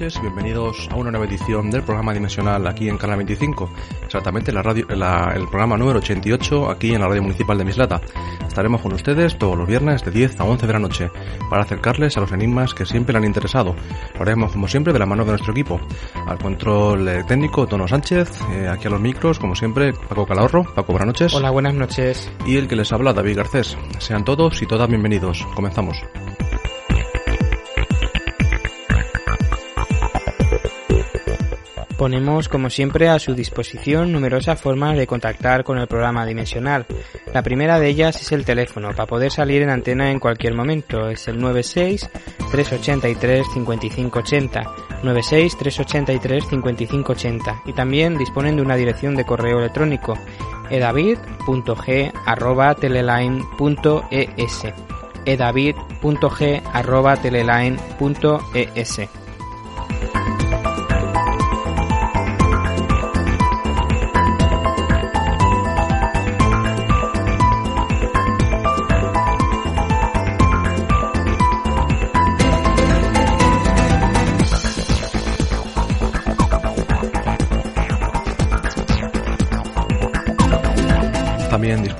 Y bienvenidos a una nueva edición del programa Dimensional aquí en Canal 25, exactamente la radio, el programa número 88 aquí en la radio municipal de Mislata. Estaremos con ustedes todos los viernes de 10 a 11 de la noche para acercarles a los enigmas que siempre le han interesado. Lo haremos como siempre de la mano de nuestro equipo. Al control eh, técnico Tono Sánchez, eh, aquí a los micros como siempre Paco Calahorro. Paco, buenas noches. Hola, buenas noches. Y el que les habla David Garcés. Sean todos y todas bienvenidos. Comenzamos. Ponemos, como siempre, a su disposición numerosas formas de contactar con el programa Dimensional. La primera de ellas es el teléfono, para poder salir en antena en cualquier momento. Es el 96-383-5580. 96-383-5580. Y también disponen de una dirección de correo electrónico edavid.g.teleline.es edavid.g.teleline.es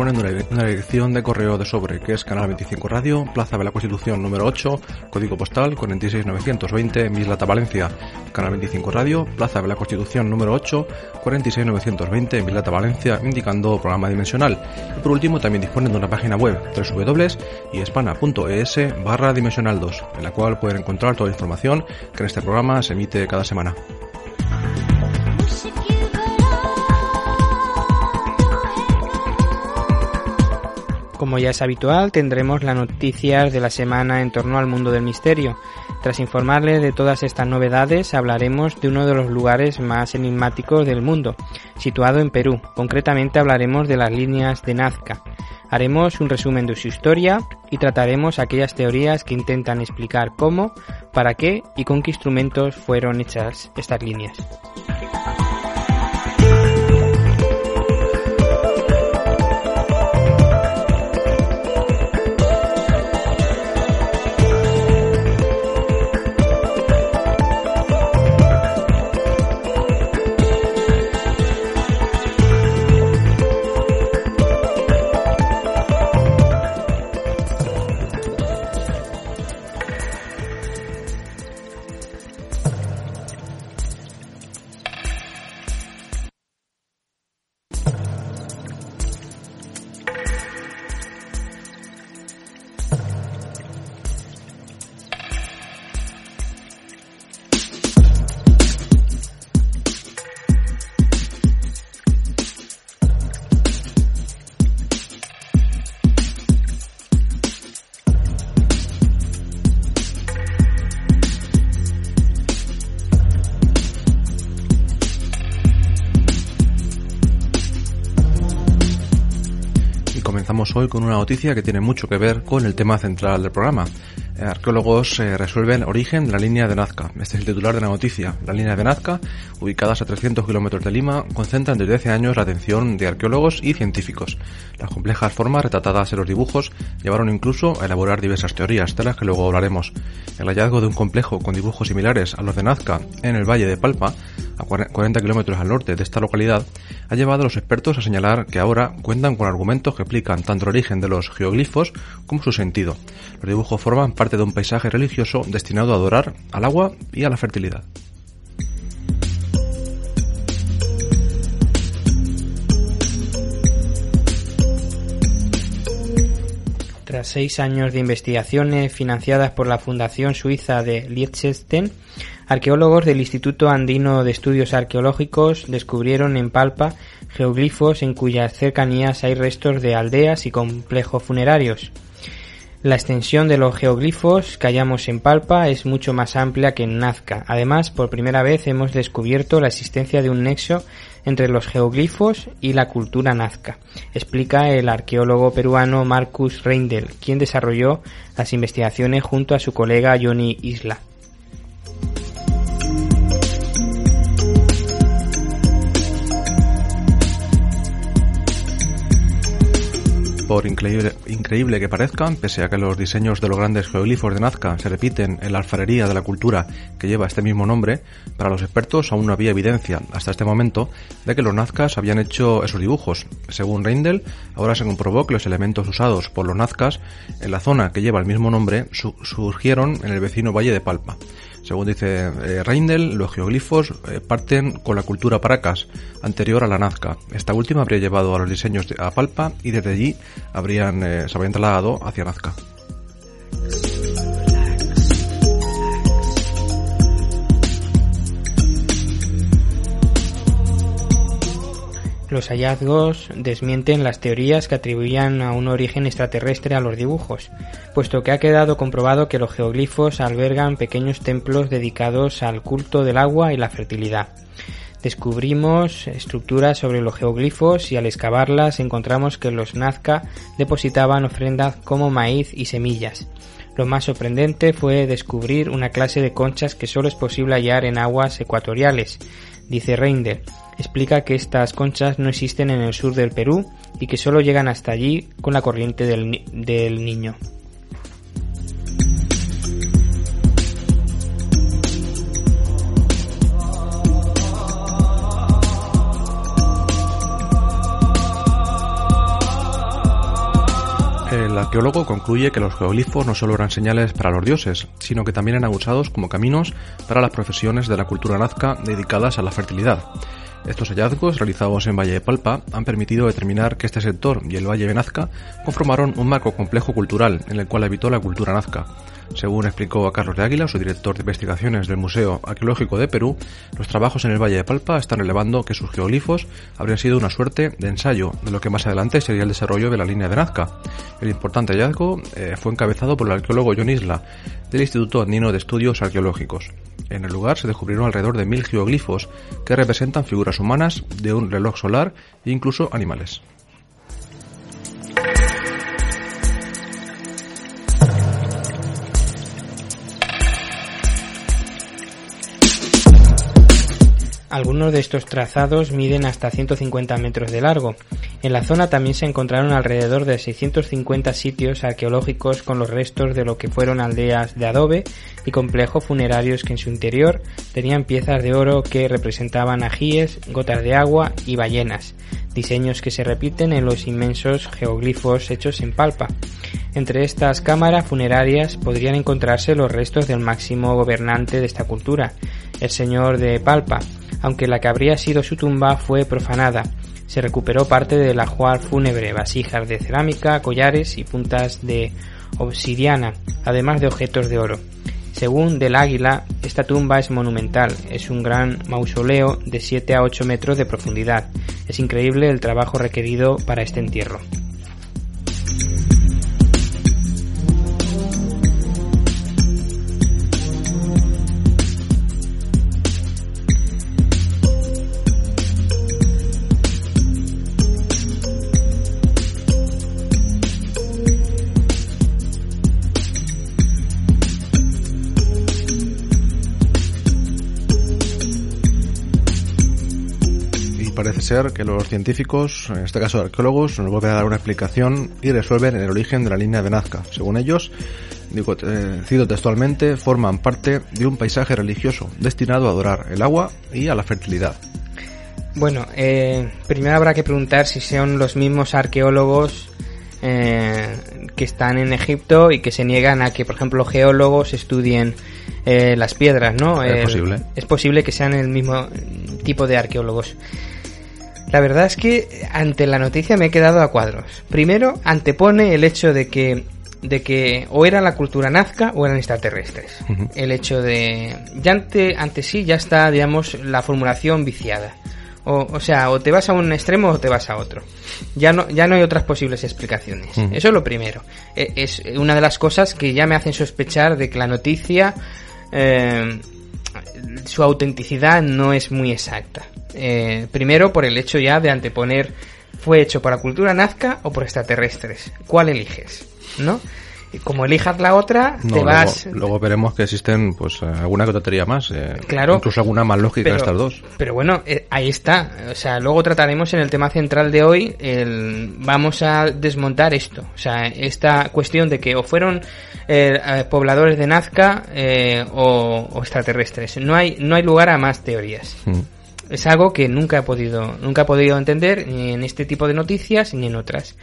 De una dirección de correo de sobre que es Canal 25 Radio, Plaza de la Constitución número 8, código postal 46920, Mislata, Valencia. Canal 25 Radio, Plaza de la Constitución número 8, 46920, Mislata, Valencia, indicando programa dimensional. Y por último también disponen de una página web www.iespana.es barra dimensional 2, en la cual pueden encontrar toda la información que en este programa se emite cada semana. Como ya es habitual, tendremos las noticias de la semana en torno al mundo del misterio. Tras informarle de todas estas novedades, hablaremos de uno de los lugares más enigmáticos del mundo, situado en Perú. Concretamente hablaremos de las líneas de Nazca. Haremos un resumen de su historia y trataremos aquellas teorías que intentan explicar cómo, para qué y con qué instrumentos fueron hechas estas líneas. Empezamos hoy con una noticia que tiene mucho que ver con el tema central del programa. Eh, arqueólogos eh, resuelven origen de la línea de Nazca. Este es el titular de la noticia. La línea de Nazca, ubicadas a 300 kilómetros de Lima, concentran desde hace años la atención de arqueólogos y científicos. Las complejas formas retratadas en los dibujos llevaron incluso a elaborar diversas teorías, de las que luego hablaremos. El hallazgo de un complejo con dibujos similares a los de Nazca en el valle de Palpa, a 40 kilómetros al norte de esta localidad, ha llevado a los expertos a señalar que ahora cuentan con argumentos que explican tanto el origen de los geoglifos como su sentido. Los dibujos forman parte de un paisaje religioso destinado a adorar al agua y a la fertilidad. Tras seis años de investigaciones financiadas por la Fundación Suiza de Liechtenstein, arqueólogos del Instituto Andino de Estudios Arqueológicos descubrieron en Palpa geoglifos en cuyas cercanías hay restos de aldeas y complejos funerarios. La extensión de los geoglifos que hallamos en Palpa es mucho más amplia que en Nazca. Además, por primera vez hemos descubierto la existencia de un nexo entre los geoglifos y la cultura nazca, explica el arqueólogo peruano Marcus Reindel, quien desarrolló las investigaciones junto a su colega Johnny Isla. Por increíble, que parezcan, pese a que los diseños de los grandes geoglifos de Nazca se repiten en la alfarería de la cultura que lleva este mismo nombre, para los expertos aún no había evidencia, hasta este momento, de que los nazcas habían hecho esos dibujos. Según Reindel, ahora se comprobó que los elementos usados por los nazcas en la zona que lleva el mismo nombre surgieron en el vecino valle de Palpa. Según dice eh, Reindel, los geoglifos eh, parten con la cultura paracas, anterior a la Nazca. Esta última habría llevado a los diseños a Palpa y desde allí habrían, eh, se habrían trasladado hacia Nazca. Los hallazgos desmienten las teorías que atribuían a un origen extraterrestre a los dibujos, puesto que ha quedado comprobado que los geoglifos albergan pequeños templos dedicados al culto del agua y la fertilidad. Descubrimos estructuras sobre los geoglifos y al excavarlas encontramos que los Nazca depositaban ofrendas como maíz y semillas. Lo más sorprendente fue descubrir una clase de conchas que solo es posible hallar en aguas ecuatoriales, dice Reindel, explica que estas conchas no existen en el sur del Perú y que solo llegan hasta allí con la corriente del, del niño. El arqueólogo concluye que los geoglifos no solo eran señales para los dioses, sino que también eran usados como caminos para las profesiones de la cultura nazca dedicadas a la fertilidad. Estos hallazgos realizados en Valle de Palpa han permitido determinar que este sector y el Valle de Nazca conformaron un marco complejo cultural en el cual habitó la cultura nazca. Según explicó a Carlos de Águila, su director de investigaciones del Museo Arqueológico de Perú, los trabajos en el Valle de Palpa están relevando que sus geoglifos habrían sido una suerte de ensayo de lo que más adelante sería el desarrollo de la línea de Nazca. El importante hallazgo eh, fue encabezado por el arqueólogo John Isla, del Instituto Andino de Estudios Arqueológicos. En el lugar se descubrieron alrededor de mil geoglifos que representan figuras humanas, de un reloj solar e incluso animales. Algunos de estos trazados miden hasta 150 metros de largo. En la zona también se encontraron alrededor de 650 sitios arqueológicos con los restos de lo que fueron aldeas de adobe y complejos funerarios que en su interior tenían piezas de oro que representaban ajíes, gotas de agua y ballenas, diseños que se repiten en los inmensos geoglifos hechos en palpa. Entre estas cámaras funerarias podrían encontrarse los restos del máximo gobernante de esta cultura, el señor de Palpa, aunque la que habría sido su tumba fue profanada. Se recuperó parte del ajuar fúnebre, vasijas de cerámica, collares y puntas de obsidiana, además de objetos de oro. Según Del Águila, esta tumba es monumental, es un gran mausoleo de 7 a 8 metros de profundidad. Es increíble el trabajo requerido para este entierro. Ser que los científicos, en este caso arqueólogos, nos vuelven a dar una explicación y resuelven el origen de la línea de Nazca. Según ellos, digo, eh, cito textualmente, forman parte de un paisaje religioso destinado a adorar el agua y a la fertilidad. Bueno, eh, primero habrá que preguntar si son los mismos arqueólogos eh, que están en Egipto y que se niegan a que, por ejemplo, geólogos estudien eh, las piedras, ¿no? Es El- posible. Es posible que sean el mismo tipo de arqueólogos. La verdad es que ante la noticia me he quedado a cuadros. Primero, antepone el hecho de que de que o era la cultura nazca o eran extraterrestres. El hecho de ya ante ante sí ya está, digamos, la formulación viciada. O, o sea, o te vas a un extremo o te vas a otro. Ya no, ya no hay otras posibles explicaciones. Eso es lo primero. E- Es una de las cosas que ya me hacen sospechar de que la noticia, eh, su autenticidad no es muy exacta. Eh, primero por el hecho ya de anteponer, ¿fue hecho por la cultura nazca o por extraterrestres? ¿Cuál eliges? ¿No? Como elijas la otra, No, te vas... luego, luego veremos que existen pues eh, alguna que otra teoría más, eh, Claro. incluso alguna más lógica de estas dos. Pero bueno, eh, ahí está. O sea, luego trataremos en el tema central de hoy, el, vamos a desmontar esto. O sea, esta cuestión de que o fueron eh, eh, pobladores de Nazca eh, o, o extraterrestres. No hay, no hay lugar a más teorías. Mm. Es algo que nunca he podido, nunca he podido entender ni en este tipo de noticias ni en otras.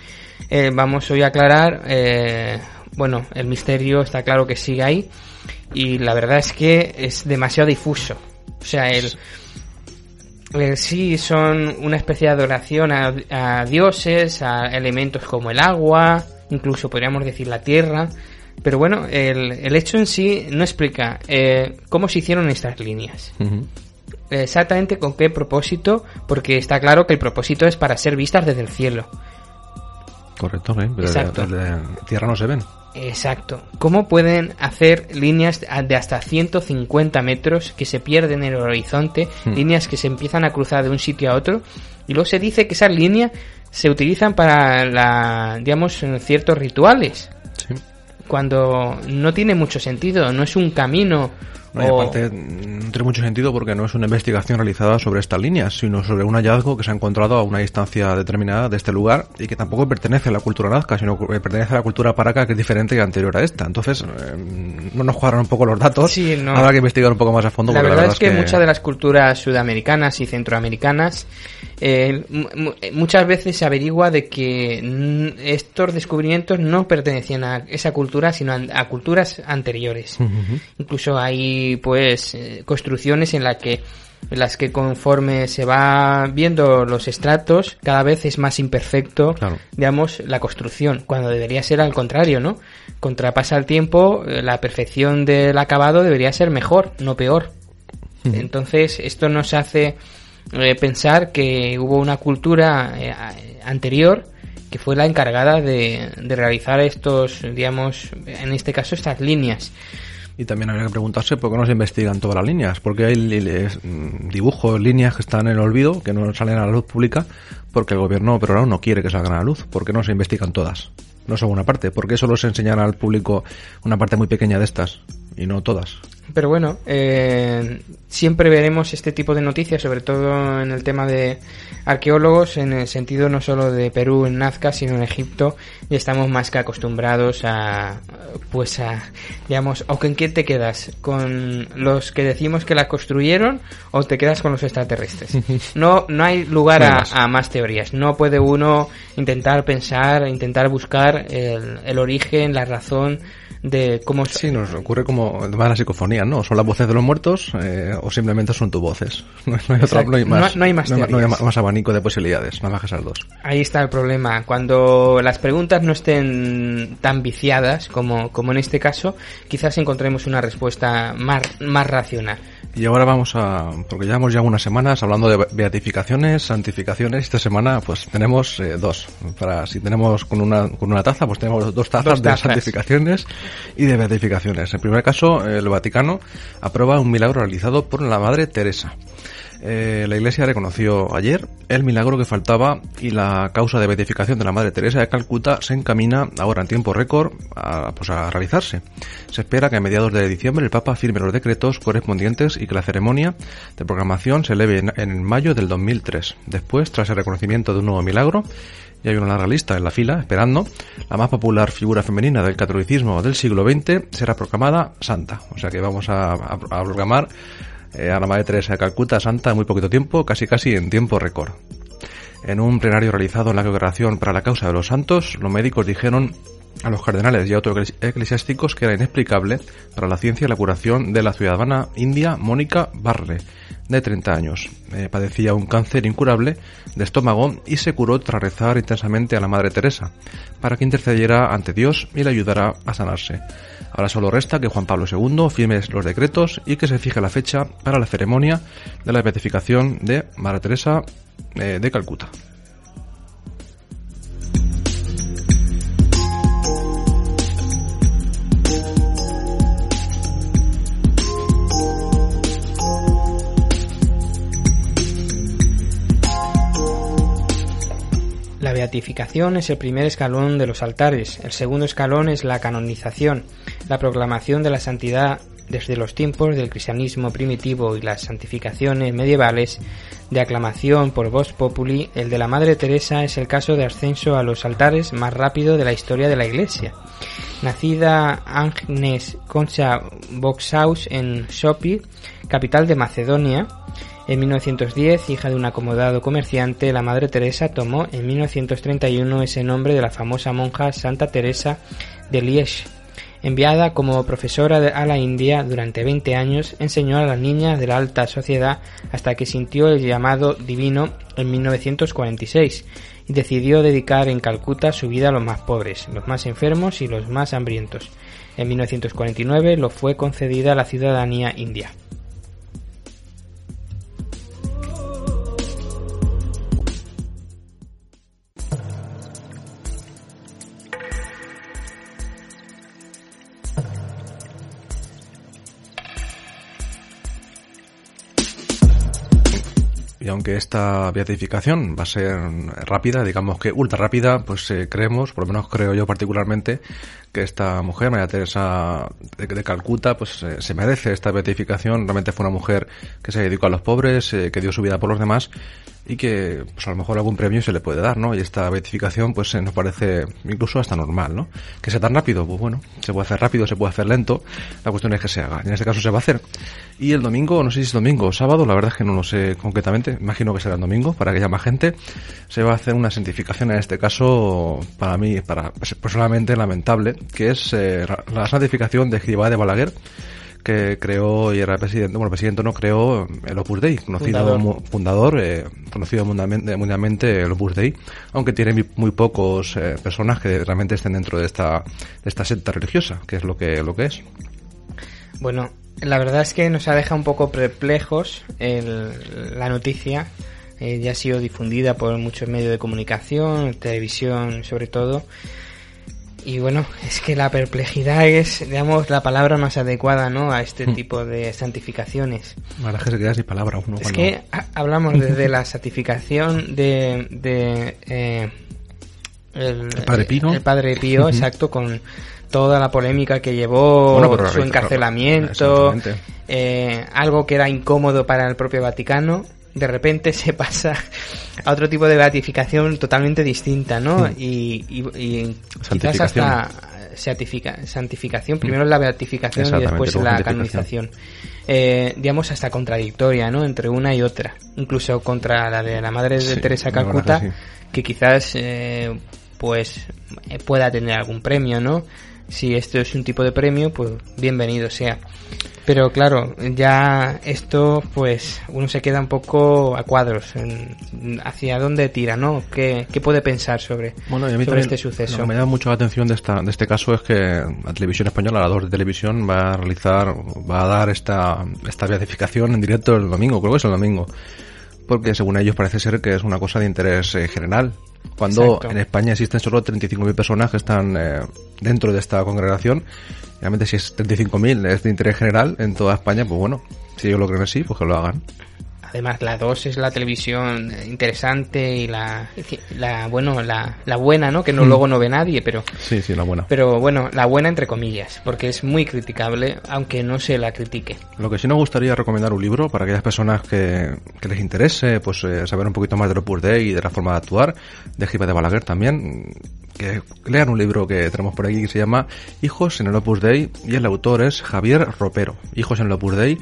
Eh, vamos hoy a aclarar, eh, bueno, el misterio está claro que sigue ahí y la verdad es que es demasiado difuso. O sea, el, sí son una especie de adoración a, dioses, a elementos como el agua, incluso podríamos decir la tierra. Pero bueno, el, el hecho en sí no explica eh, cómo se hicieron estas líneas. Exactamente con qué propósito, porque está claro que el propósito es para ser vistas desde el cielo. Correcto, ¿eh? Pero Exacto. de- de tierra no se ven. Exacto. ¿Cómo pueden hacer líneas de hasta 150 metros que se pierden en el horizonte, Hmm. líneas que se empiezan a cruzar de un sitio a otro? Y luego se dice que esas líneas se utilizan para, la, digamos, ciertos rituales, Sí. cuando no tiene mucho sentido, no es un camino. No, y o- aparte, no tiene mucho sentido porque no es una investigación realizada sobre estas líneas, sino sobre un hallazgo que se ha encontrado a una distancia determinada de este lugar y que tampoco pertenece a la cultura nazca, sino que pertenece a la cultura paraca que es diferente y anterior a esta. Entonces, eh, no nos cuadran un poco los datos. Sí, no. Habrá que investigar un poco más a fondo. La verdad, es que, muchas de las culturas sudamericanas y centroamericanas eh, mu- mu- muchas veces se averigua de que mm, estos descubrimientos no pertenecían a esa cultura sino a, a culturas anteriores. Incluso hay pues eh, construcciones en las que en las que conforme se va viendo los estratos cada vez es más imperfecto Claro. digamos la construcción cuando debería ser al contrario no contrapasa el tiempo eh, la perfección del acabado debería ser mejor no peor. Entonces esto nos hace eh, pensar que hubo una cultura eh, anterior que fue la encargada de, de realizar estos digamos en este caso estas líneas Y también habría que preguntarse por qué no se investigan todas las líneas, porque hay mm, dibujos, líneas que están en el olvido, que no salen a la luz pública, porque el gobierno peruano no quiere que salgan a la luz, porque no se investigan todas. No solo una parte, porque solo se enseñan al público una parte muy pequeña de estas, y no todas. Pero bueno, eh, siempre veremos este tipo de noticias, sobre todo en el tema de arqueólogos, en el sentido no solo de Perú en Nazca, sino en Egipto, y estamos más que acostumbrados a, pues a, digamos, o con quién te quedas, con los que decimos que la construyeron, o te quedas con los extraterrestres. No, no hay lugar a, más. a más teorías. No puede uno intentar pensar, intentar buscar el, el origen, la razón de cómo Sí, nos ocurre como el tema de la psicofonía, ¿no? Son las voces de los muertos eh, o simplemente son tus voces. No, no hay, otra- no hay más, No- no hay más no hay teorías. más, más abanico de posibilidades, nada más que esas dos. Ahí está el problema. Cuando las preguntas no estén tan viciadas como, como en este caso, quizás encontremos una respuesta más, más racional. Y ahora vamos a, porque llevamos ya unas semanas hablando de beatificaciones, santificaciones. Esta semana pues tenemos eh, dos. Para si tenemos con una con una taza, pues tenemos dos tazas Dos de santificaciones y de beatificaciones. En primer caso, el Vaticano aprueba un milagro realizado por la Madre Teresa. Eh, la Iglesia reconoció ayer el milagro que faltaba y la causa de beatificación de la Madre Teresa de Calcuta se encamina ahora en tiempo récord a, pues a realizarse. Se espera que a mediados de diciembre el Papa firme los decretos correspondientes y que la ceremonia de programación se eleve en, en mayo del 2003. Después, tras el reconocimiento de un nuevo milagro, y hay una larga lista en la fila esperando, la más popular figura femenina del catolicismo del siglo XX será proclamada santa. O sea que vamos a, a, a proclamar eh, a la Madre Teresa de Calcuta santa en muy poquito tiempo, casi casi en tiempo récord. En un plenario realizado en la congregación para la causa de los santos, los médicos dijeron a los cardenales y a otros eclesiásticos que era inexplicable para la ciencia la curación de la ciudadana india Mónica Barre, de 30 años. Eh, padecía un cáncer incurable de estómago y se curó tras rezar intensamente a la Madre Teresa, para que intercediera ante Dios y le ayudara a sanarse. Ahora solo resta que Juan Pablo II firme los decretos y que se fije la fecha para la ceremonia de la beatificación de Madre Teresa eh, de Calcuta. La beatificación es el primer escalón de los altares, el segundo escalón es la canonización, la proclamación de la santidad desde los tiempos del cristianismo primitivo y las santificaciones medievales de aclamación por voz populi, el de la Madre Teresa es el caso de ascenso a los altares más rápido de la historia de la Iglesia. Nacida Agnes Concha Boxhaus en Sopi, capital de Macedonia, en 1910, hija de un acomodado comerciante, la Madre Teresa tomó en 1931 ese nombre de la famosa monja Santa Teresa de Liege. Enviada como profesora a la India durante 20 años, enseñó a las niñas de la alta sociedad hasta que sintió el llamado divino en 1946 y decidió dedicar en Calcuta su vida a los más pobres, los más enfermos y los más hambrientos. En 1949 lo fue concedida la ciudadanía india. Aunque esta beatificación va a ser rápida, digamos que ultra rápida, pues eh, creemos, por lo menos creo yo particularmente, que esta mujer, María Teresa de, Calcuta, pues eh, se merece esta beatificación. Realmente fue una mujer que se dedicó a los pobres, eh, que dio su vida por los demás y que pues a lo mejor algún premio se le puede dar, ¿no? Y esta beatificación pues nos parece incluso hasta normal, ¿no? Que sea tan rápido, pues bueno, se puede hacer rápido, se puede hacer lento, la cuestión es que se haga. En este caso se va a hacer. Y el domingo, no sé si es domingo o sábado, la verdad es que no lo sé concretamente, imagino que será el domingo, para que haya más gente, se va a hacer una santificación en este caso, para mí, para personalmente lamentable, que es eh, la santificación de Escribá de Balaguer, que creó y era presidente, bueno, presidente no creó el Opus Dei, conocido fundador, fundador eh, conocido mundialmente, mundialmente, el Opus Dei, aunque tiene muy, muy pocos eh, personas que realmente estén dentro de esta, de esta secta religiosa, que es lo que, lo que es. Bueno, la verdad es que nos ha dejado un poco perplejos el, la noticia. Eh, ya ha sido difundida por muchos medios de comunicación, televisión sobre todo. Y bueno, es que la perplejidad es, digamos, la palabra más adecuada, ¿no? A este tipo de santificaciones. Ahora que se queda sin palabra uno. Es cuando... que hablamos desde la santificación de, de eh, el, el, Padre Pío. El Padre Pío, uh -huh. exacto, con toda la polémica que llevó, bueno, su encarcelamiento, eh, algo que era incómodo para el propio Vaticano, de repente se pasa a otro tipo de beatificación totalmente distinta, ¿no? Y, y, y quizás hasta santifica, santificación, primero la beatificación y después la canonización. Eh, digamos hasta contradictoria, ¿no? Entre una y otra. Incluso contra la de la madre de sí, Teresa Calcuta, que quizás eh, pues pueda tener algún premio, ¿no? Si esto es un tipo de premio, pues bienvenido sea. Pero claro, ya esto, pues uno se queda un poco a cuadros en hacia dónde tira, ¿no? ¿Qué, qué puede pensar sobre, bueno, y a mí sobre también, este suceso? Lo que me llama mucho la atención de, esta, de este caso es que la televisión española, la 2 de televisión, va a realizar, va a dar esta, esta beatificación en directo el domingo, creo que es el domingo. Porque según ellos parece ser que es una cosa de interés eh, general. Cuando Exacto. en España existen solo 35.000 personas que están eh, dentro de esta congregación realmente si es 35.000 es de interés general en toda España, pues bueno, si ellos lo creen así, pues que lo hagan. Además, la 2 es la televisión interesante y la, la bueno, la, la buena, ¿no? Que no, mm. luego no ve nadie, pero... Sí, sí, la buena. Pero bueno, la buena entre comillas, porque es muy criticable, aunque no se la critique. Lo que sí nos gustaría recomendar un libro para aquellas personas que, que les interese, pues eh, saber un poquito más de Opus Dei y de la forma de actuar, de Gipa de Balaguer también, que lean un libro que tenemos por aquí que se llama Hijos en el Opus Dei y el autor es Javier Ropero. Hijos en el Opus Dei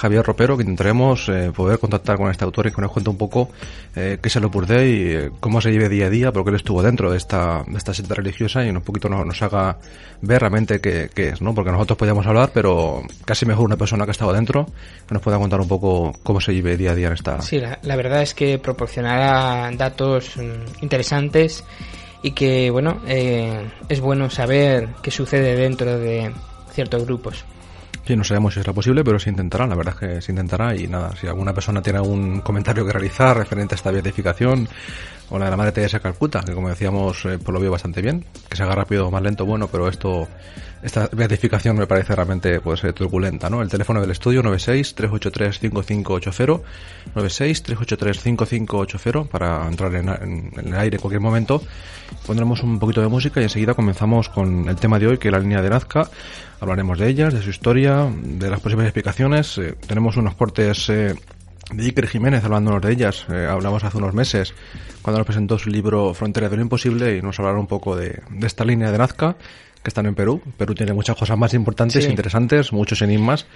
Javier Ropero, que intentaremos eh, poder contactar con este autor y que nos cuente un poco eh, qué es el Opus Dei, eh, cómo se lleve día a día, porque él estuvo dentro de esta, de esta secta religiosa y un poquito nos, haga ver realmente qué, es, ¿no? Porque nosotros podíamos hablar, pero casi mejor una persona que ha estado dentro que nos pueda contar un poco cómo se lleve día a día en esta... Sí, la, verdad es que proporcionará datos mm, interesantes y que, bueno, es bueno saber qué sucede dentro de ciertos grupos. Sí, no sabemos si será posible, pero se intentará, la verdad es que se intentará y nada, si alguna persona tiene algún comentario que realizar referente a esta beatificación o la de la Madre Teresa Calcuta, que como decíamos, eh, pues lo vio bastante bien, que se haga rápido o más lento, bueno, pero esto, esta beatificación me parece realmente pues eh, turbulenta, ¿no? El teléfono del estudio 96-383-5580, 96-383-5580 para entrar en, el aire en cualquier momento. Pondremos un poquito de música y enseguida comenzamos con el tema de hoy, que es la línea de Nazca. Hablaremos de ellas, de su historia, de las posibles explicaciones. Eh, tenemos unos cortes de Iker Jiménez hablándonos de ellas. hablamos hace unos meses cuando nos presentó su libro Frontera de lo Imposible y nos hablaron un poco de, esta línea de Nazca que están en Perú. Perú tiene muchas cosas más importantes, interesantes, muchos enigmas,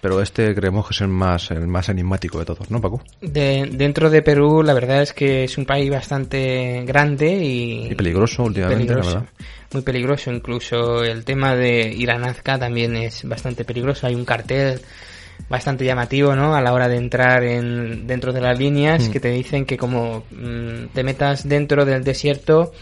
pero este creemos que es el más, el más enigmático de todos, ¿no, Paco? De, dentro de Perú, la verdad es que es un país bastante grande y... Y peligroso últimamente, la verdad. Muy peligroso, incluso el tema de ir a Nazca también es bastante peligroso. Hay un cartel bastante llamativo, ¿no? A la hora de entrar en, dentro de las líneas mm. que te dicen que como mm, te metas dentro del desierto,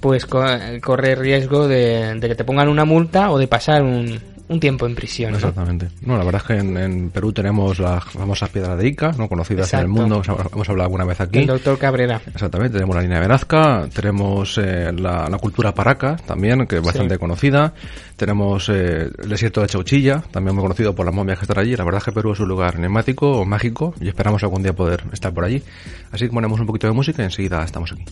pues corre riesgo de, que te pongan una multa o de pasar un, un tiempo en prisión. Exactamente. ¿no? la verdad es que en, Perú tenemos las famosas piedras de Ica, ¿no? conocidas en el mundo, hemos hablado alguna vez aquí. El doctor Cabrera. Exactamente, tenemos la línea de Nazca, tenemos eh, la, cultura paraca también, que es bastante conocida, tenemos eh, el desierto de Chauchilla, también muy conocido por las momias que están allí. La verdad es que Perú es un lugar enigmático, mágico, y esperamos algún día poder estar por allí. Así que ponemos un poquito de música y enseguida estamos aquí.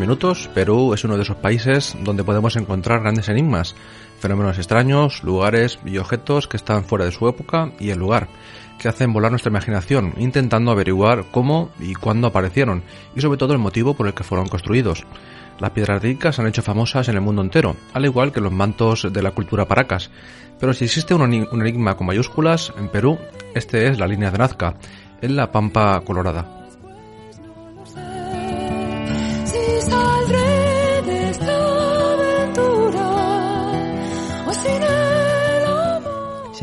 Minutos, Perú es uno de esos países donde podemos encontrar grandes enigmas, fenómenos extraños, lugares y objetos que están fuera de su época y el lugar, que hacen volar nuestra imaginación, intentando averiguar cómo y cuándo aparecieron, y sobre todo el motivo por el que fueron construidos. Las piedras ricas han hecho famosas en el mundo entero, al igual que los mantos de la cultura paracas. Pero si existe un enigma con mayúsculas, en Perú, este es la línea de Nazca, en la Pampa Colorada.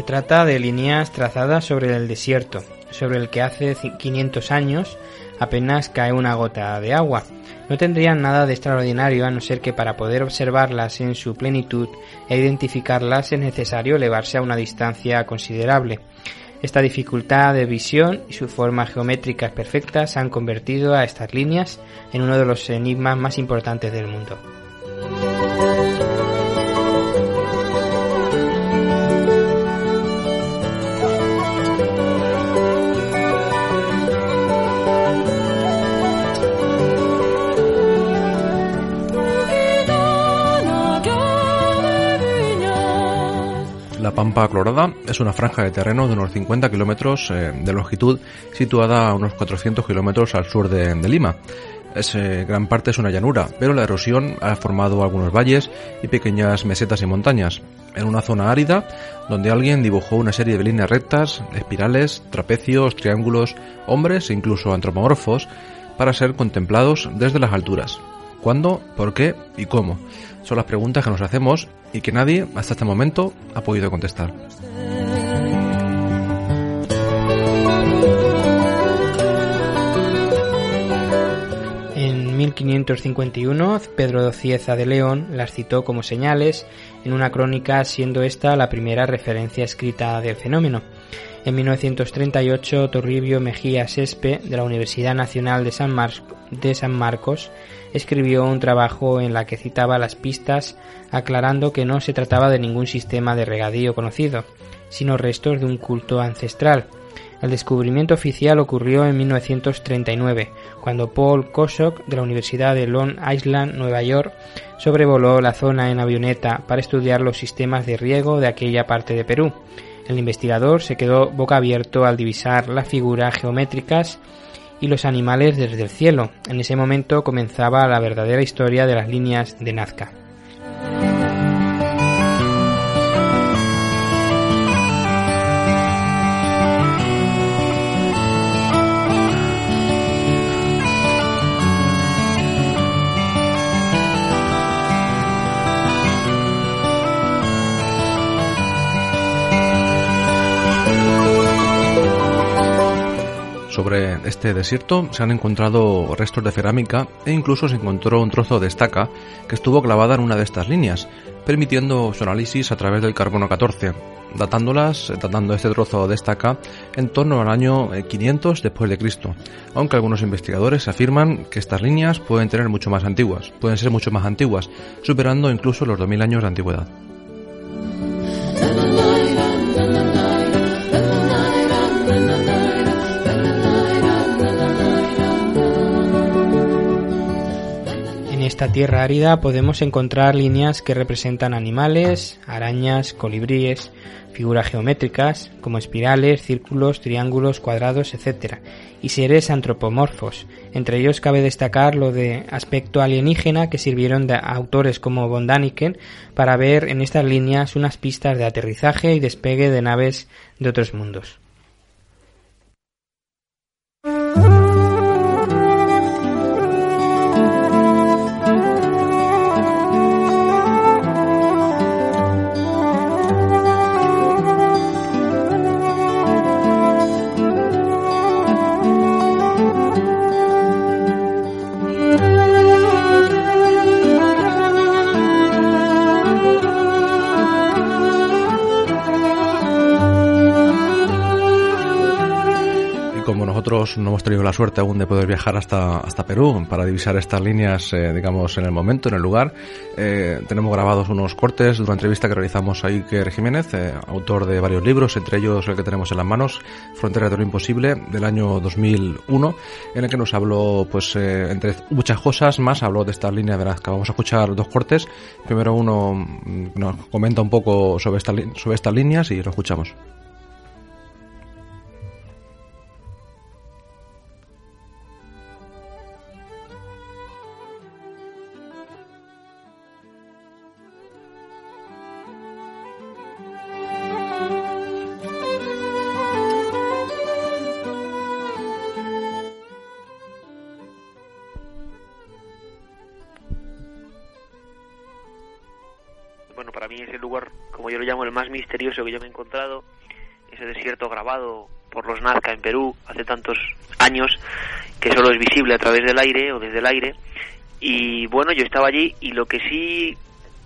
Trata de líneas trazadas sobre el desierto, sobre el que hace 500 años apenas cae una gota de agua. No tendrían nada de extraordinario a no ser que para poder observarlas en su plenitud e identificarlas es necesario elevarse a una distancia considerable. Esta dificultad de visión y sus formas geométricas perfectas han convertido a estas líneas en uno de los enigmas más importantes del mundo. Pampa Colorada es una franja de terreno de unos 50 kilómetros eh, de longitud situada a unos 400 kilómetros al sur de, Lima. Es, eh, gran parte es una llanura, pero la erosión ha formado algunos valles y pequeñas mesetas y montañas. En una zona árida, donde alguien dibujó una serie de líneas rectas, espirales, trapecios, triángulos, hombres e incluso antropomorfos, para ser contemplados desde las alturas. ¿Cuándo? ¿Por qué? ¿Y cómo? Son las preguntas que nos hacemos y que nadie hasta este momento ha podido contestar. En 1551, Pedro Cieza de León las citó como señales en una crónica, siendo esta la primera referencia escrita del fenómeno. En 1938, Torribio Mejía Sespe, de la Universidad Nacional de San, Marcos, escribió un trabajo en la que citaba las pistas, aclarando que no se trataba de ningún sistema de regadío conocido, sino restos de un culto ancestral. El descubrimiento oficial ocurrió en 1939, cuando Paul Kosok de la Universidad de Long Island, Nueva York, sobrevoló la zona en avioneta para estudiar los sistemas de riego de aquella parte de Perú. El investigador se quedó boca abierto al divisar las figuras geométricas y los animales desde el cielo. En ese momento comenzaba la verdadera historia de las líneas de Nazca. Sobre este desierto se han encontrado restos de cerámica e incluso se encontró un trozo de estaca que estuvo clavada en una de estas líneas, permitiendo su análisis a través del carbono 14, datándolas, datando este trozo de estaca en torno al año 500 después de Cristo, aunque algunos investigadores afirman que estas líneas pueden tener mucho más antiguas, pueden ser mucho más antiguas, superando incluso los 2000 años de antigüedad. Esta tierra árida podemos encontrar líneas que representan animales, arañas, colibríes, figuras geométricas como espirales, círculos, triángulos, cuadrados, etc. y seres antropomorfos. Entre ellos cabe destacar lo de aspecto alienígena que sirvieron de autores como von Daniken para ver en estas líneas unas pistas de aterrizaje y despegue de naves de otros mundos. No hemos tenido la suerte aún de poder viajar hasta, hasta Perú para divisar estas líneas, eh, digamos, en el momento, en el lugar. Eh, tenemos grabados unos cortes de una entrevista que realizamos a Iker Jiménez, eh, autor de varios libros, entre ellos el que tenemos en las manos, Frontera de lo Imposible, del año 2001, en el que nos habló, pues, entre muchas cosas más, habló de estas líneas de Nazca. Vamos a escuchar dos cortes. Primero uno mm, nos comenta un poco sobre, esta, sobre estas líneas y lo escuchamos. Misterioso que yo me he encontrado, ese desierto grabado por los Nazca en Perú hace tantos años que solo es visible a través del aire o desde el aire. Y bueno, yo estaba allí y lo que sí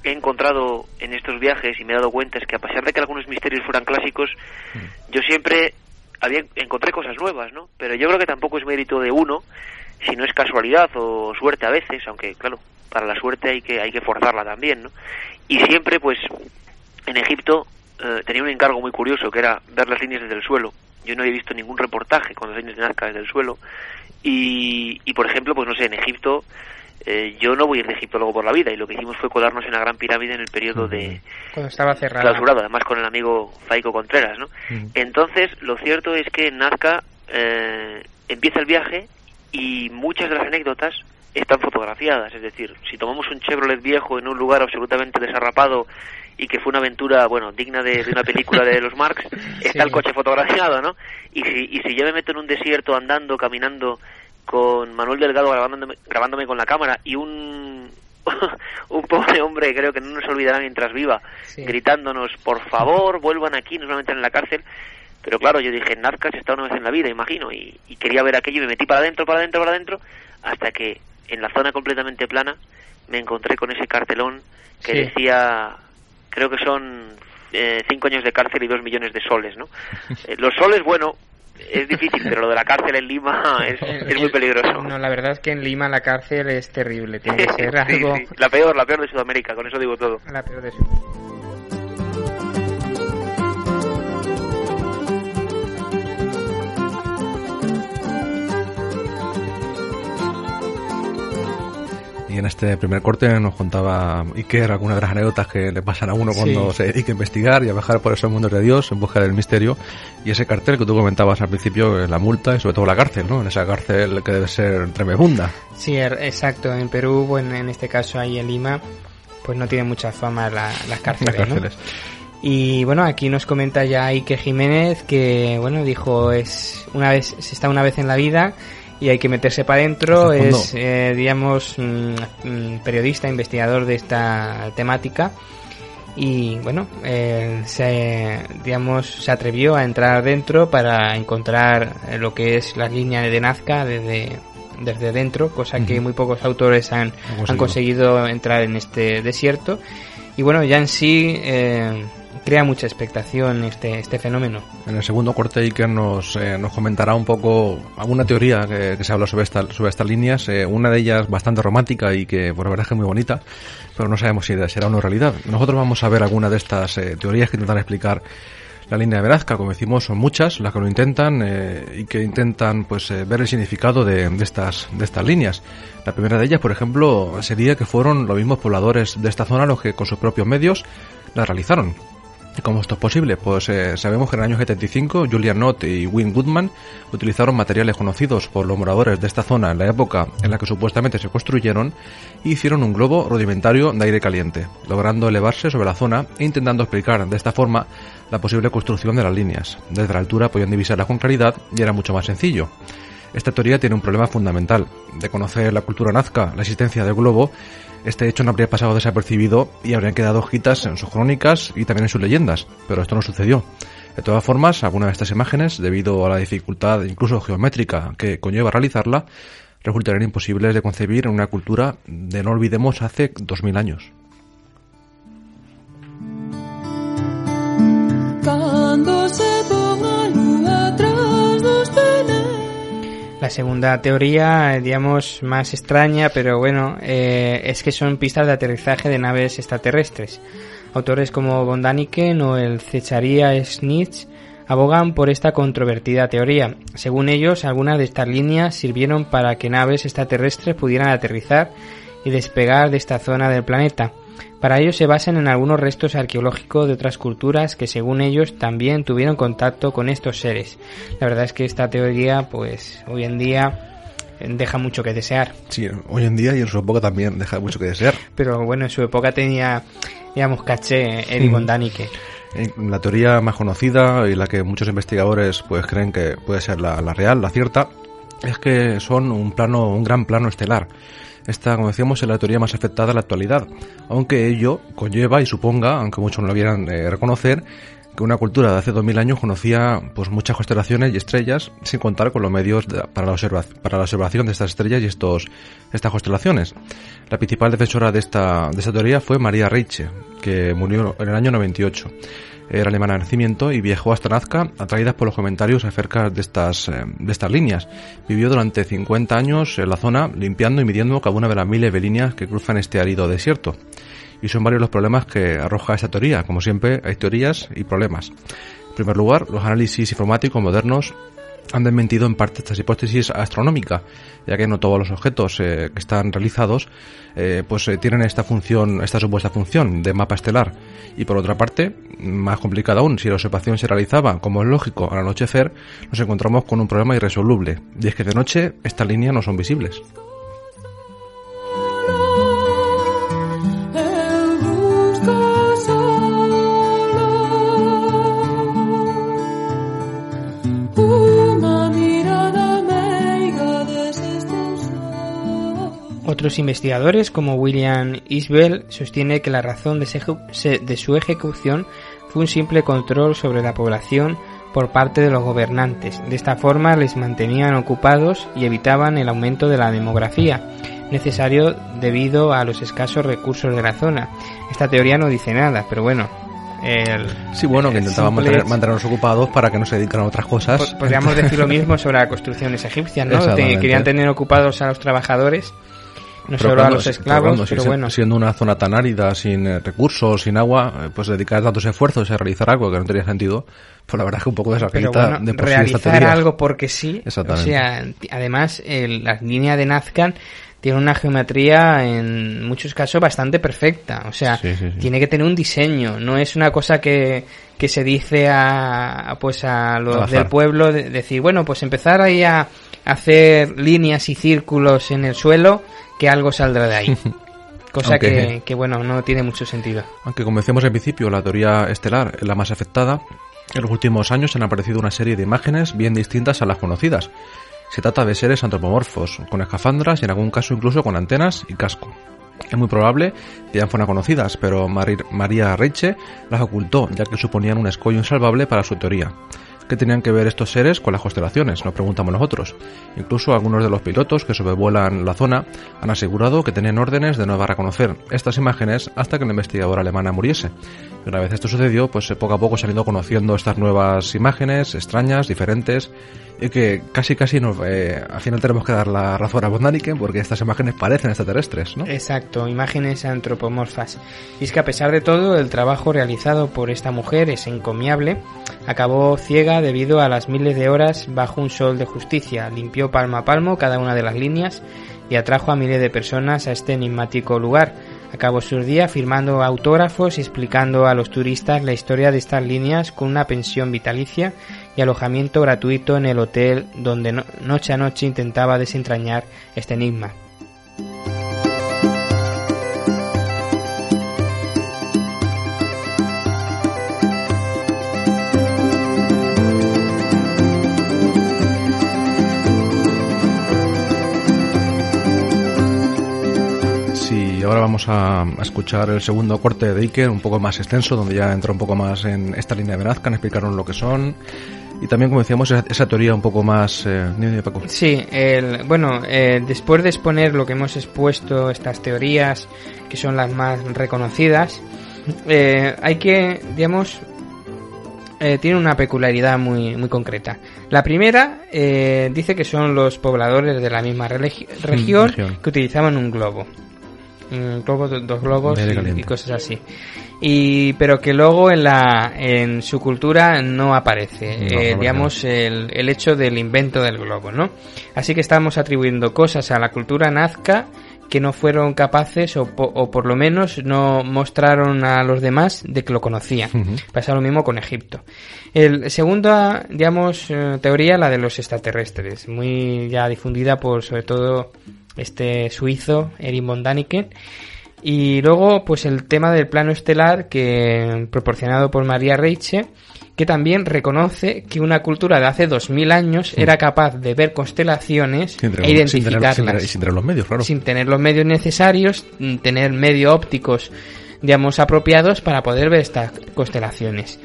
he encontrado en estos viajes y me he dado cuenta es que a pesar de que algunos misterios fueran clásicos, mm. yo siempre había, encontré cosas nuevas, ¿no? Pero yo creo que tampoco es mérito de uno, si no es casualidad o suerte a veces, aunque claro, para la suerte hay que hay que forzarla también, ¿no? Y siempre pues en Egipto eh, tenía un encargo muy curioso que era ver las líneas desde el suelo. Yo no he visto ningún reportaje con las líneas de Nazca desde el suelo. Y, y por ejemplo, pues no sé, en Egipto, eh, yo no voy a ir de Egipto luego por la vida y lo que hicimos fue colarnos en la Gran Pirámide en el periodo de cuando estaba cerrado clausurado además con el amigo Faico Contreras no entonces lo cierto es que en Nazca eh, empieza el viaje y muchas de las anécdotas están fotografiadas. Es decir si tomamos un Chevrolet viejo en un lugar absolutamente desarrapado y que fue una aventura, bueno, digna de, una película de los Marx, está el coche fotografiado, ¿no? Y si, y si yo me meto en un desierto andando, caminando con Manuel Delgado grabándome, grabándome con la cámara y un, un pobre hombre, creo que no nos olvidará mientras viva, gritándonos, por favor, vuelvan aquí, nos van a meter en la cárcel. Pero claro, yo dije, Nazca se está una vez en la vida, imagino, y, y quería ver aquello y me metí para adentro, para adentro, para adentro, hasta que en la zona completamente plana me encontré con ese cartelón que decía creo que son eh, cinco años de cárcel y dos millones de soles, ¿no? Eh, los soles, bueno, es difícil, pero lo de la cárcel en Lima es, es muy peligroso. No, la verdad es que en Lima la cárcel es terrible, tiene que ser algo... La peor, la peor de Sudamérica, con eso digo todo. La peor de Sudamérica. En este primer corte nos contaba Iker algunas de las anécdotas que le pasan a uno cuando se dedica a investigar y a viajar por esos mundos de Dios en busca del misterio. Y ese cartel que tú comentabas al principio, la multa y sobre todo la cárcel, ¿no? En esa cárcel que debe ser tremenda. Sí, er, exacto. En Perú, bueno, en este caso ahí en Lima, pues no tiene mucha fama las cárceles. Las cárceles. Y bueno, aquí nos comenta ya Iker Jiménez que, bueno, dijo, es una vez, se está una vez en la vida y hay que meterse para adentro. Es, eh, digamos, periodista, investigador de esta temática. Y bueno, eh, se, digamos, se atrevió a entrar dentro para encontrar lo que es la línea de Nazca desde, desde dentro, cosa que muy pocos autores han, han conseguido entrar en este desierto. Y bueno, ya en sí eh, crea mucha expectación este, este fenómeno. En el segundo corte Iker nos, eh, nos comentará un poco alguna teoría que, se habla sobre, esta, sobre estas líneas, eh, una de ellas bastante romántica y que por la verdad es que es muy bonita, pero no sabemos si será una realidad. Nosotros vamos a ver alguna de estas eh, teorías que intentan explicar la línea de Velazca, como decimos, son muchas las que lo intentan y que intentan pues ver el significado de, de, estas, de estas líneas. La primera de ellas, por ejemplo, sería que fueron los mismos pobladores de esta zona los que con sus propios medios la realizaron. ¿Cómo esto es posible? Pues eh, sabemos que en el año 75 Julian Nott y Win Goodman utilizaron materiales conocidos por los moradores de esta zona en la época en la que supuestamente se construyeron e hicieron un globo rudimentario de aire caliente, logrando elevarse sobre la zona e intentando explicar de esta forma la posible construcción de las líneas. Desde la altura podían divisarlas con claridad y era mucho más sencillo. Esta teoría tiene un problema fundamental. De conocer la cultura nazca, la existencia del globo, este hecho no habría pasado desapercibido y habrían quedado hojitas en sus crónicas y también en sus leyendas, pero esto no sucedió. De todas formas, algunas de estas imágenes, debido a la dificultad incluso geométrica que conlleva realizarla, resultarían imposibles de concebir en una cultura de no olvidemos hace 2000 años. La segunda teoría, digamos, más extraña, pero bueno, eh, es que son pistas de aterrizaje de naves extraterrestres. Autores como von Daniken o el Cecharia Snitz abogan por esta controvertida teoría. Según ellos, algunas de estas líneas sirvieron para que naves extraterrestres pudieran aterrizar y despegar de esta zona del planeta. Para ello se basan en algunos restos arqueológicos de otras culturas que según ellos también tuvieron contacto con estos seres. La verdad es que esta teoría pues hoy en día deja mucho que desear. Sí, hoy en día y en su época también deja mucho que desear. Pero bueno, en su época tenía, digamos, caché Eric von La teoría más conocida y la que muchos investigadores pues creen que puede ser la, la real, la cierta, es que son un plano, un gran plano estelar esta, como decíamos, es la teoría más afectada en la actualidad, aunque ello conlleva y suponga, aunque muchos no lo quieran eh, reconocer, que una cultura de hace 2000 años conocía pues muchas constelaciones y estrellas sin contar con los medios para, la para la observación de estas estrellas y estos estas constelaciones. La principal defensora de esta, de esta teoría fue María Reiche, que murió en el año 98 era alemana de nacimiento y viajó hasta Nazca atraída por los comentarios acerca de estas, eh, de estas líneas. Vivió durante 50 años en la zona limpiando y midiendo cada una de las miles de líneas que cruzan este árido desierto. Y son varios los problemas que arroja esta teoría. Como siempre, hay teorías y problemas. En primer lugar, los análisis informáticos modernos han desmentido en parte estas hipótesis astronómicas, ya que no todos los objetos eh, que están realizados eh, pues eh, tienen esta función, esta supuesta función de mapa estelar. Y por otra parte, más complicada aún, si la observación se realizaba, como es lógico, al anochecer, nos encontramos con un problema irresoluble, y es que de noche estas líneas no son visibles. Otros investigadores, como William Isbell, sostiene que la razón de, su ejecución fue un simple control sobre la población por parte de los gobernantes. De esta forma les mantenían ocupados y evitaban el aumento de la demografía, necesario debido a los escasos recursos de la zona. Esta teoría no dice nada, pero bueno, el, sí, bueno, que intentaban mantenernos ocupados para que no se dedicaran a otras cosas. Podríamos decir lo mismo sobre las construcciones egipcias, ¿no? querían tener ocupados a los trabajadores no solo a los esclavos, pero, bueno. Siendo una zona tan árida, sin eh, recursos, sin agua, eh, pues dedicar tantos esfuerzos a realizar algo que no tenía sentido, pues la verdad es que un poco desacredita de por realizar algo porque sí, o sea, además la línea de Nazcan tiene una geometría en muchos casos bastante perfecta, o sea, tiene que tener un diseño, no es una cosa que, que se dice a, pues a los del pueblo, de decir, bueno, pues empezar ahí a hacer líneas y círculos en el suelo que algo saldrá de ahí. Cosa que, bueno, no tiene mucho sentido. Aunque como decíamos al principio, la teoría estelar es la más afectada, en los últimos años han aparecido una serie de imágenes bien distintas a las conocidas. Se trata de seres antropomorfos, con escafandras y en algún caso incluso con antenas y casco. Es muy probable que ya fueran conocidas, pero María Reiche las ocultó, ya que suponían un escollo insalvable para su teoría. ¿Qué tenían que ver estos seres con las constelaciones? Nos preguntamos nosotros. Incluso algunos de los pilotos que sobrevuelan la zona han asegurado que tenían órdenes de no reconocer estas imágenes hasta que la investigadora alemana muriese. Una vez esto sucedió, pues poco a poco se han ido conociendo estas nuevas imágenes extrañas, diferentes, y que casi casi nos, eh, al final tenemos que dar la razón a Bondaniken porque estas imágenes parecen extraterrestres, ¿no? Exacto, imágenes antropomorfas. Y es que a pesar de todo, el trabajo realizado por esta mujer es encomiable. Acabó ciega debido a las miles de horas bajo un sol de justicia. Limpió palmo a palmo cada una de las líneas y atrajo a miles de personas a este enigmático lugar. Acabó sus días firmando autógrafos y explicando a los turistas la historia de estas líneas con una pensión vitalicia y alojamiento gratuito en el hotel donde noche a noche intentaba desentrañar este enigma. ahora vamos a, escuchar el segundo corte de Iker, un poco más extenso, donde ya entra un poco más en esta línea de Nazcan, explicaron lo que son. Y también, como decíamos, esa, teoría un poco más... Eh, sí, el, bueno, eh, después de exponer lo que hemos expuesto, estas teorías, que son las más reconocidas, eh, hay que, digamos, eh, tiene una peculiaridad muy, muy concreta. La primera dice que son los pobladores de la misma mm, región. que utilizaban un globo globo, dos globos y, cosas así. Y, pero que luego en la en su cultura no aparece, eh, digamos, el, el hecho del invento del globo, ¿no? Así que estamos atribuyendo cosas a la cultura nazca que no fueron capaces o, o, por lo menos no mostraron a los demás de que lo conocían. Pasa lo mismo con Egipto. El segunda, digamos, eh, teoría, la de los extraterrestres, muy ya difundida por sobre todo este suizo, Erin von Daniken. Y luego, pues el tema del plano estelar, que proporcionado por María Reiche, que también reconoce que una cultura de hace 2000 años era capaz de ver constelaciones e identificarlas. Sin tener, los medios, claro. Sin tener los medios necesarios, tener medios ópticos, digamos, apropiados para poder ver estas constelaciones.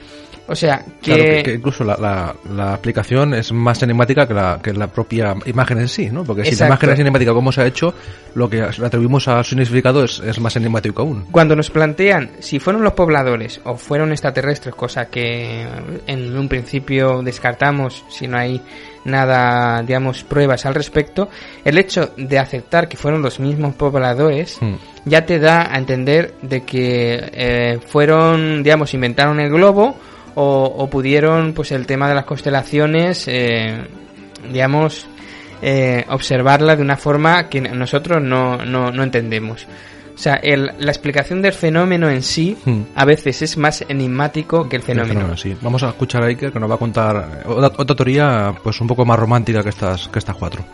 O sea, que... incluso la, la, aplicación es más enigmática que la, que la propia imagen en sí, ¿no? Porque si la imagen es enigmática como se ha hecho, lo que atribuimos a su significado es, es, más enigmático aún. Cuando nos plantean si fueron los pobladores o fueron extraterrestres, cosa que en un principio descartamos si no hay nada, digamos, pruebas al respecto, el hecho de aceptar que fueron los mismos pobladores hmm. ya te da a entender de que eh, fueron, digamos, inventaron el globo o, pudieron, pues el tema de las constelaciones, eh, digamos, eh, observarla de una forma que nosotros no, no, no entendemos. O sea, el, la explicación del fenómeno en sí hmm. a veces es más enigmático que el fenómeno. sí. Vamos a escuchar a Iker que nos va a contar otra, teoría pues un poco más romántica que estas, que estas cuatro.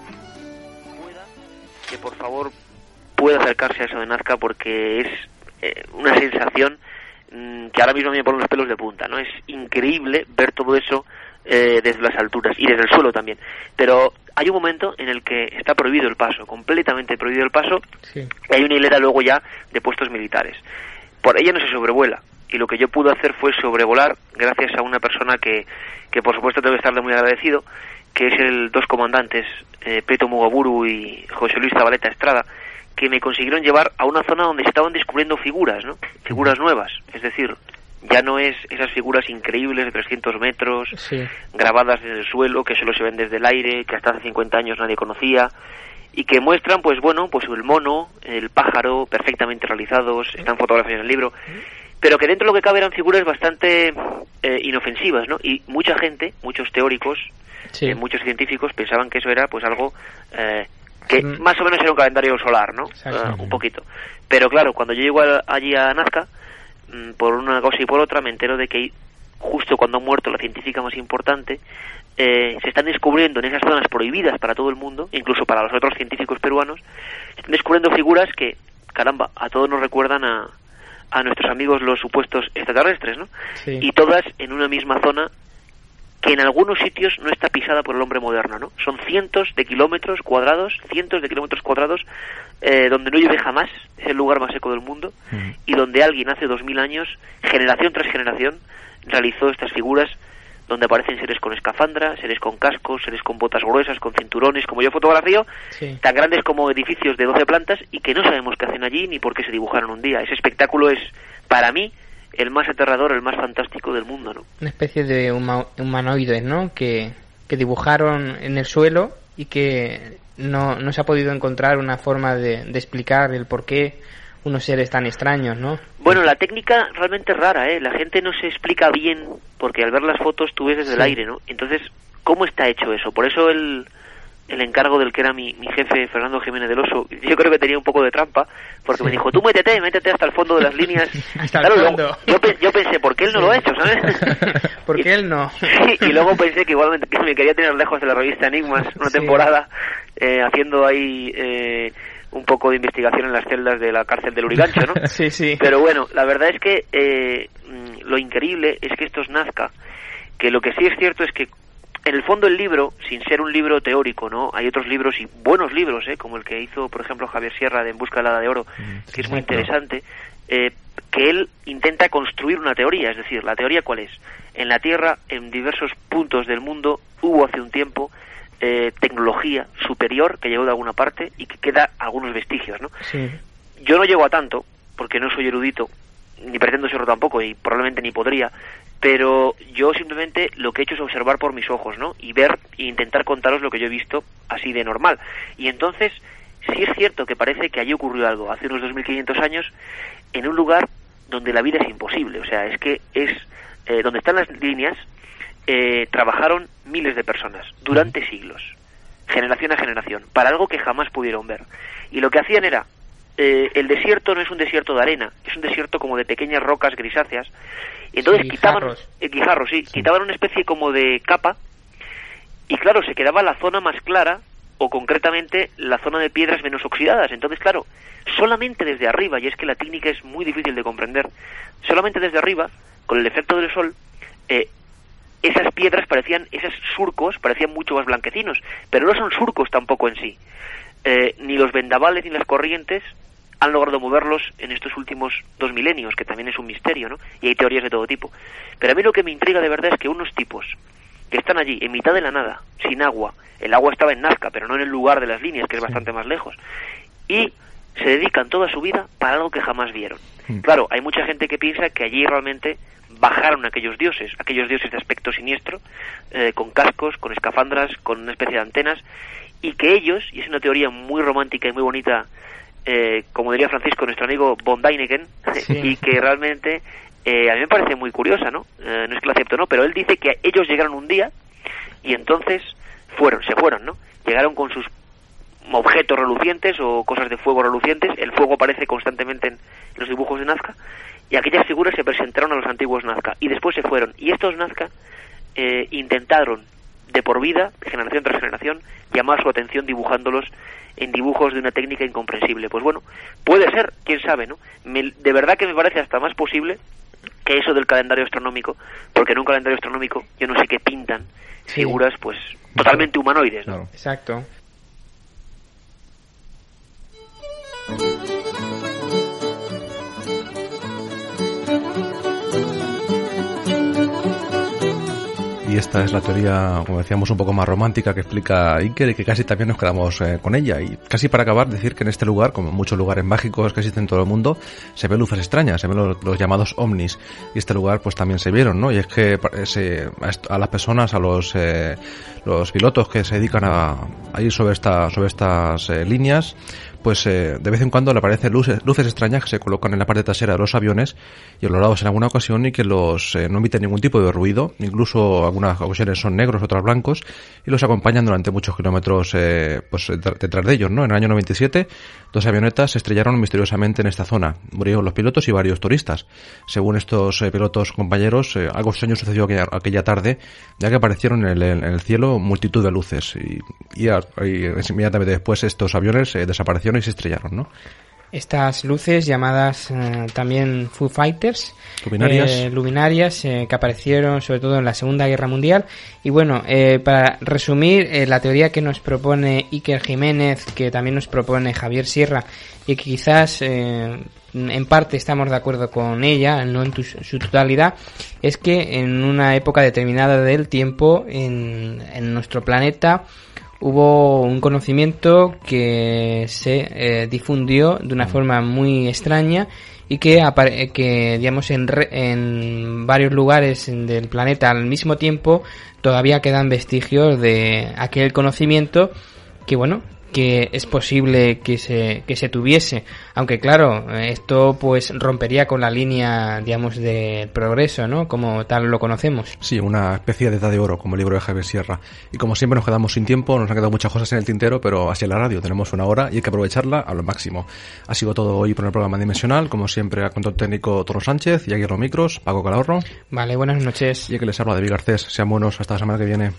Que por favor pueda acercarse a eso de Nazca porque es eh, una sensación Mm, que ahora mismo me ponen los pelos de punta, ¿no? Es increíble ver todo eso eh, desde las alturas y desde el suelo también. Pero hay un momento en el que está prohibido el paso, completamente prohibido el paso, y hay una hilera luego ya de puestos militares. Por ella no se sobrevuela, y lo que yo pude hacer fue sobrevolar gracias a una persona que, que por supuesto tengo que estarle muy agradecido, que es el dos comandantes, eh, Peto Mugaburu y José Luis Zabaleta Estrada, que me consiguieron llevar a una zona donde se estaban descubriendo figuras, ¿no? Figuras nuevas, es decir, Ya no es esas figuras increíbles de 300 metros, grabadas en el suelo, que solo se ven desde el aire, que hasta hace 50 años nadie conocía, y que muestran, pues bueno, pues el mono, el pájaro, perfectamente realizados, están fotografiados en el libro, pero que dentro de lo que cabe eran figuras bastante eh, inofensivas, ¿no? Y mucha gente, muchos teóricos, eh, muchos científicos pensaban que eso era pues algo eh, que más o menos era un calendario solar, ¿no? Ah, un poquito. Pero claro, cuando yo llego allí a Nazca, mm, por una cosa y por otra, me entero de que justo cuando ha muerto la científica más importante, se están descubriendo en esas zonas prohibidas para todo el mundo, incluso para los otros científicos peruanos, se están descubriendo figuras que, caramba, a todos nos recuerdan a, a nuestros amigos los supuestos extraterrestres, ¿no? Y todas en una misma zona que en algunos sitios no está pisada por el hombre moderno, ¿no? Son cientos de kilómetros cuadrados, cientos de kilómetros cuadrados eh, donde no llueve jamás, es el lugar más seco del mundo, mm. y donde alguien hace dos mil años, generación tras generación, realizó estas figuras donde aparecen seres con escafandra, seres con cascos, seres con botas gruesas, con cinturones, como yo fotografío, tan grandes como edificios de 12 plantas y que no sabemos qué hacen allí ni por qué se dibujaron un día. Ese espectáculo es, para mí, el más aterrador, el más fantástico del mundo, ¿no? Una especie de humanoides, ¿no? Que, que dibujaron en el suelo y que no, no se ha podido encontrar una forma de, de explicar el por qué unos seres tan extraños, ¿no? Bueno, la técnica realmente es rara, ¿eh? La gente no se explica bien, porque al ver las fotos tú ves desde el aire, ¿no? Entonces, ¿cómo está hecho eso? Por eso el, el encargo del que era mi, mi jefe, Fernando Jiménez del Oso, yo creo que tenía un poco de trampa, porque me dijo, tú métete, métete hasta el fondo de las líneas. yo, yo, pensé, ¿por qué él no lo ha hecho, sabes? ¿Por qué él no? y luego pensé que igualmente que me quería tener lejos de la revista Enigmas una temporada, eh, haciendo ahí... Eh, un poco de investigación en las celdas de la cárcel del Urigancho, ¿no? sí, sí. Pero bueno, la verdad es que eh, mm, lo increíble es que estos Nazca, que lo que sí es cierto es que en el fondo el libro, sin ser un libro teórico, ¿no? Hay otros libros y buenos libros, ¿eh? Como el que hizo, por ejemplo, Javier Sierra de En busca de la Hada de oro, mm, que es muy interesante, eh, que él intenta construir una teoría, es decir, la teoría cuál es? En la Tierra, en diversos puntos del mundo, hubo hace un tiempo eh, tecnología superior que llegó de alguna parte y que queda algunos vestigios, ¿no? Yo no llego a tanto, porque no soy erudito, ni pretendo serlo tampoco, y probablemente ni podría, pero yo simplemente lo que he hecho es observar por mis ojos, ¿no? Y ver e intentar contaros lo que yo he visto así de normal. Y entonces, sí es cierto que parece que allí ocurrió algo, hace unos 2500 años, en un lugar donde la vida es imposible, o sea, es que es eh, donde están las líneas, eh, trabajaron miles de personas durante siglos, generación a generación, para algo que jamás pudieron ver. Y lo que hacían era, eh, el desierto no es un desierto de arena, es un desierto como de pequeñas rocas grisáceas. Y entonces quitaban, eh, sí, quitaban una especie como de capa y claro, se quedaba la zona más clara o concretamente la zona de piedras menos oxidadas. Entonces, claro, solamente desde arriba, y es que la técnica es muy difícil de comprender, solamente desde arriba, con el efecto del sol, eh, esas piedras parecían, esos surcos parecían mucho más blanquecinos, pero no son surcos tampoco en sí. Eh, ni los vendavales ni las corrientes han logrado moverlos en estos últimos dos milenios, que también es un misterio, ¿no? Y hay teorías de todo tipo. Pero a mí lo que me intriga de verdad es que unos tipos que están allí, en mitad de la nada, sin agua, el agua estaba en Nazca, pero no en el lugar de las líneas, que es bastante más lejos, y se dedican toda su vida para algo que jamás vieron. Hmm. Claro, hay mucha gente que piensa que allí realmente bajaron aquellos dioses, aquellos dioses de aspecto siniestro, eh, con cascos, con escafandras, con una especie de antenas, y que ellos, y es una teoría muy romántica y muy bonita, eh, como diría Francisco, nuestro amigo von Däniken, y que realmente eh, a mí me parece muy curiosa, ¿no? no es que lo acepto, ¿no? Pero él dice que ellos llegaron un día y entonces fueron, se fueron, ¿no? Llegaron con sus objetos relucientes o cosas de fuego relucientes, el fuego aparece constantemente en los dibujos de Nazca, y aquellas figuras se presentaron a los antiguos Nazca y después se fueron. Y estos Nazca eh, intentaron de por vida, generación tras generación, llamar su atención dibujándolos en dibujos de una técnica incomprensible. Pues bueno, puede ser, quién sabe, ¿no? de verdad que me parece hasta más posible que eso del calendario astronómico, porque en un calendario astronómico yo no sé qué pintan figuras pues totalmente humanoides, ¿no? Exacto. Y esta es la teoría, como decíamos, un poco más romántica que explica Iker y que casi también nos quedamos eh, con ella. Y casi para acabar, decir que en este lugar, como en muchos lugares mágicos que existen en todo el mundo, se ven luces extrañas, se ven los, llamados ovnis. Y este lugar pues también se vieron, ¿no? Y es que eh, a, las personas, a los, eh, los pilotos que se dedican a, a ir sobre, sobre estas líneas, pues eh, de vez en cuando le aparecen luces, luces extrañas que se colocan en la parte trasera de los aviones y lados en alguna ocasión y que los eh, no emiten ningún tipo de ruido, incluso algunas ocasiones son negros, otras blancos y los acompañan durante muchos kilómetros eh, pues detrás de ellos, ¿no? En el año 97 dos avionetas se estrellaron misteriosamente en esta zona, murieron los pilotos y varios turistas. Según estos pilotos compañeros, algo extraño sucedió aquella, tarde, ya que aparecieron en el, cielo multitud de luces y inmediatamente después estos aviones desaparecieron y se estrellaron, ¿no? Estas luces llamadas eh, también Foo Fighters, luminarias, eh, luminarias eh, que aparecieron sobre todo en la Segunda Guerra Mundial. Y bueno, para resumir, la teoría que nos propone Iker Jiménez, que también nos propone Javier Sierra, y que quizás en parte estamos de acuerdo con ella, no en su totalidad, es que en una época determinada del tiempo en, en nuestro planeta hubo un conocimiento que se eh, difundió de una forma muy extraña y que, que digamos, en, en varios lugares del planeta al mismo tiempo todavía quedan vestigios de aquel conocimiento que, bueno, que es posible que se, que se tuviese. Aunque claro, esto pues rompería con la línea, digamos, del progreso, ¿no? Como tal lo conocemos. Sí, una especie de edad de oro, como el libro de Javier Sierra. Y como siempre nos quedamos sin tiempo, nos han quedado muchas cosas en el tintero, pero así en la radio tenemos una hora y hay que aprovecharla a lo máximo. Ha sido todo hoy por el programa dimensional, como siempre a control técnico Toro Sánchez y aquí los micros, Paco Calahorro. Vale, buenas noches. Y que les habla de Garcés. Sean buenos hasta la semana que viene.